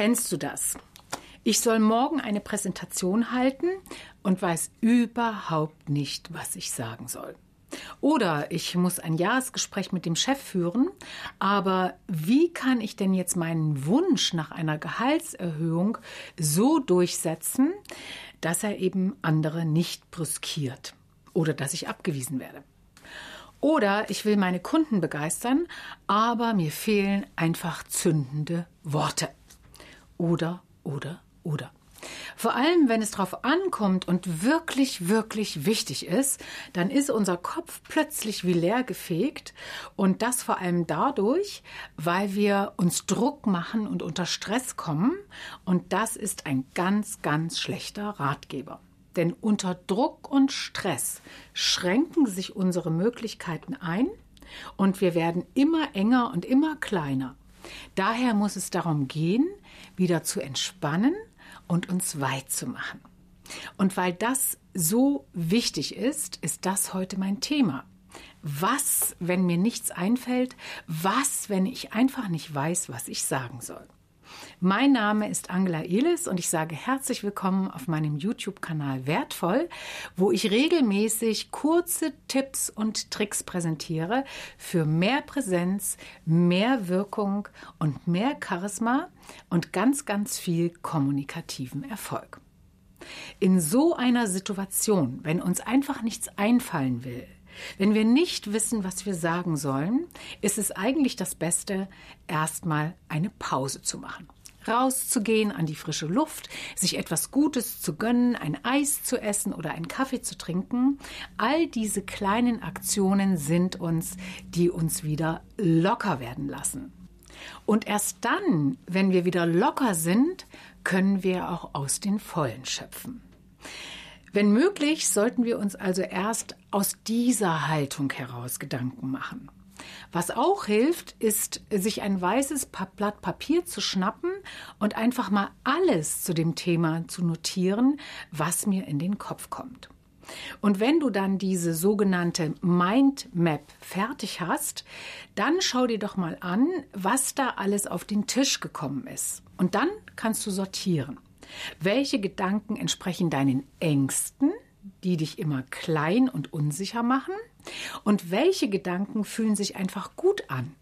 Kennst du das? Ich soll morgen eine Präsentation halten und weiß überhaupt nicht, was ich sagen soll. Oder ich muss ein Jahresgespräch mit dem Chef führen, aber wie kann ich denn jetzt meinen Wunsch nach einer Gehaltserhöhung so durchsetzen, dass er eben andere nicht brüskiert oder dass ich abgewiesen werde? Oder ich will meine Kunden begeistern, aber mir fehlen einfach zündende Worte. Oder, oder, oder. Vor allem, wenn es darauf ankommt und wirklich, wirklich wichtig ist, dann ist unser Kopf plötzlich wie leer gefegt und das vor allem dadurch, weil wir uns Druck machen und unter Stress kommen und das ist ein ganz, ganz schlechter Ratgeber. Denn unter Druck und Stress schränken sich unsere Möglichkeiten ein und wir werden immer enger und immer kleiner. Daher muss es darum gehen, wieder zu entspannen und uns weit zu machen. Und weil das so wichtig ist, ist das heute mein Thema. Was, wenn mir nichts einfällt? Was, wenn ich einfach nicht weiß, was ich sagen soll? Mein Name ist Angela Elis und ich sage herzlich willkommen auf meinem YouTube-Kanal Wertvoll, wo ich regelmäßig kurze Tipps und Tricks präsentiere für mehr Präsenz, mehr Wirkung und mehr Charisma und ganz, ganz viel kommunikativen Erfolg. In so einer Situation, wenn uns einfach nichts einfallen will, wenn wir nicht wissen, was wir sagen sollen, ist es eigentlich das Beste, erstmal eine Pause zu machen. Rauszugehen an die frische Luft, sich etwas Gutes zu gönnen, ein Eis zu essen oder einen Kaffee zu trinken. All diese kleinen Aktionen sind uns, die uns wieder locker werden lassen. Und erst dann, wenn wir wieder locker sind, können wir auch aus den Vollen schöpfen. Wenn möglich, sollten wir uns also erst aus dieser Haltung heraus Gedanken machen. Was auch hilft, ist, sich ein weißes Blatt Papier zu schnappen und einfach mal alles zu dem Thema zu notieren, was mir in den Kopf kommt. Und wenn du dann diese sogenannte Mindmap fertig hast, dann schau dir doch mal an, was da alles auf den Tisch gekommen ist. Und dann kannst du sortieren. Welche Gedanken entsprechen deinen Ängsten, die dich immer klein und unsicher machen? Und welche Gedanken fühlen sich einfach gut an?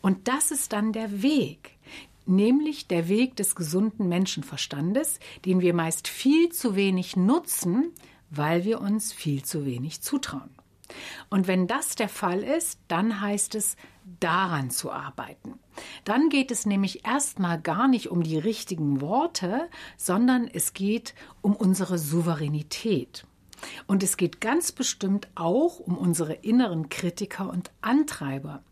Und das ist dann der Weg, nämlich der Weg des gesunden Menschenverstandes, den wir meist viel zu wenig nutzen, weil wir uns viel zu wenig zutrauen. Und wenn das der Fall ist, dann heißt es, daran zu arbeiten. Dann geht es nämlich erstmal gar nicht um die richtigen Worte, sondern es geht um unsere Souveränität. Und es geht ganz bestimmt auch um unsere inneren Kritiker und Antreiber,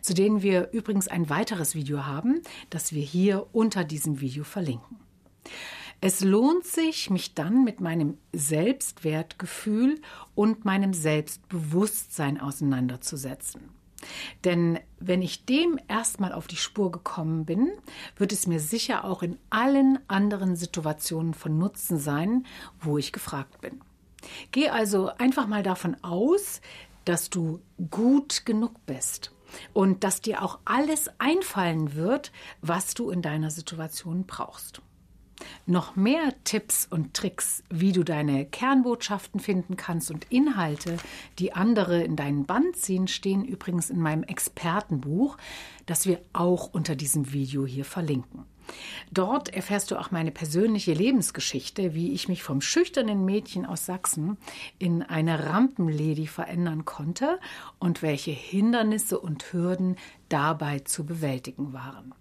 zu denen wir übrigens ein weiteres Video haben, das wir hier unter diesem Video verlinken. Es lohnt sich, mich dann mit meinem Selbstwertgefühl und meinem Selbstbewusstsein auseinanderzusetzen. Denn wenn ich dem erstmal auf die Spur gekommen bin, wird es mir sicher auch in allen anderen Situationen von Nutzen sein, wo ich gefragt bin. Geh also einfach mal davon aus, dass du gut genug bist und dass dir auch alles einfallen wird, was du in deiner Situation brauchst. Noch mehr Tipps und Tricks, wie du deine Kernbotschaften finden kannst und Inhalte, die andere in deinen Band ziehen, stehen übrigens in meinem Expertenbuch, das wir auch unter diesem Video hier verlinken. Dort erfährst du auch meine persönliche Lebensgeschichte, wie ich mich vom schüchternen Mädchen aus Sachsen in eine Rampenlady verändern konnte und welche Hindernisse und Hürden dabei zu bewältigen waren.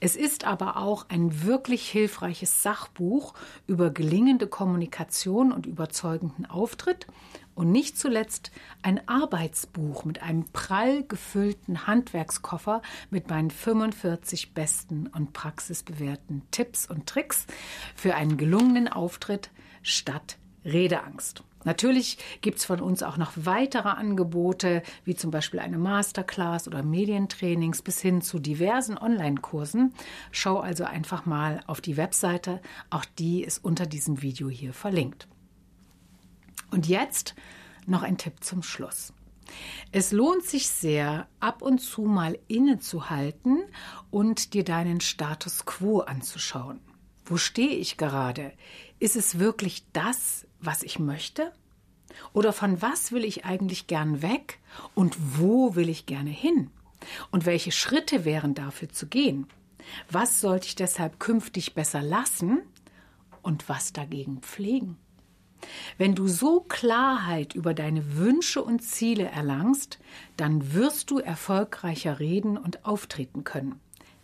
Es ist aber auch ein wirklich hilfreiches Sachbuch über gelingende Kommunikation und überzeugenden Auftritt und nicht zuletzt ein Arbeitsbuch mit einem prall gefüllten Handwerkskoffer mit meinen 45 besten und praxisbewährten Tipps und Tricks für einen gelungenen Auftritt statt Redeangst. Natürlich gibt es von uns auch noch weitere Angebote, wie zum Beispiel eine Masterclass oder Medientrainings bis hin zu diversen Online-Kursen. Schau also einfach mal auf die Webseite. Auch die ist unter diesem Video hier verlinkt. Und jetzt noch ein Tipp zum Schluss. Es lohnt sich sehr, ab und zu mal innezuhalten und dir deinen Status quo anzuschauen. Wo stehe ich gerade? Ist es wirklich das, was ich möchte? Oder von was will ich eigentlich gern weg und wo will ich gerne hin? Und welche Schritte wären dafür zu gehen? Was sollte ich deshalb künftig besser lassen und was dagegen pflegen? Wenn du so Klarheit über deine Wünsche und Ziele erlangst, dann wirst du erfolgreicher reden und auftreten können.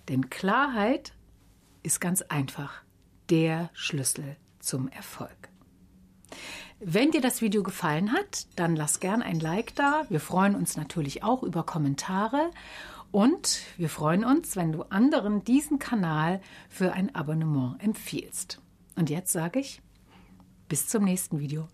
Denn Klarheit ist ganz einfach der Schlüssel zum Erfolg. Wenn dir das Video gefallen hat, dann lass gern ein Like da. Wir freuen uns natürlich auch über Kommentare und wir freuen uns, wenn du anderen diesen Kanal für ein Abonnement empfiehlst. Und jetzt sage ich, bis zum nächsten Video.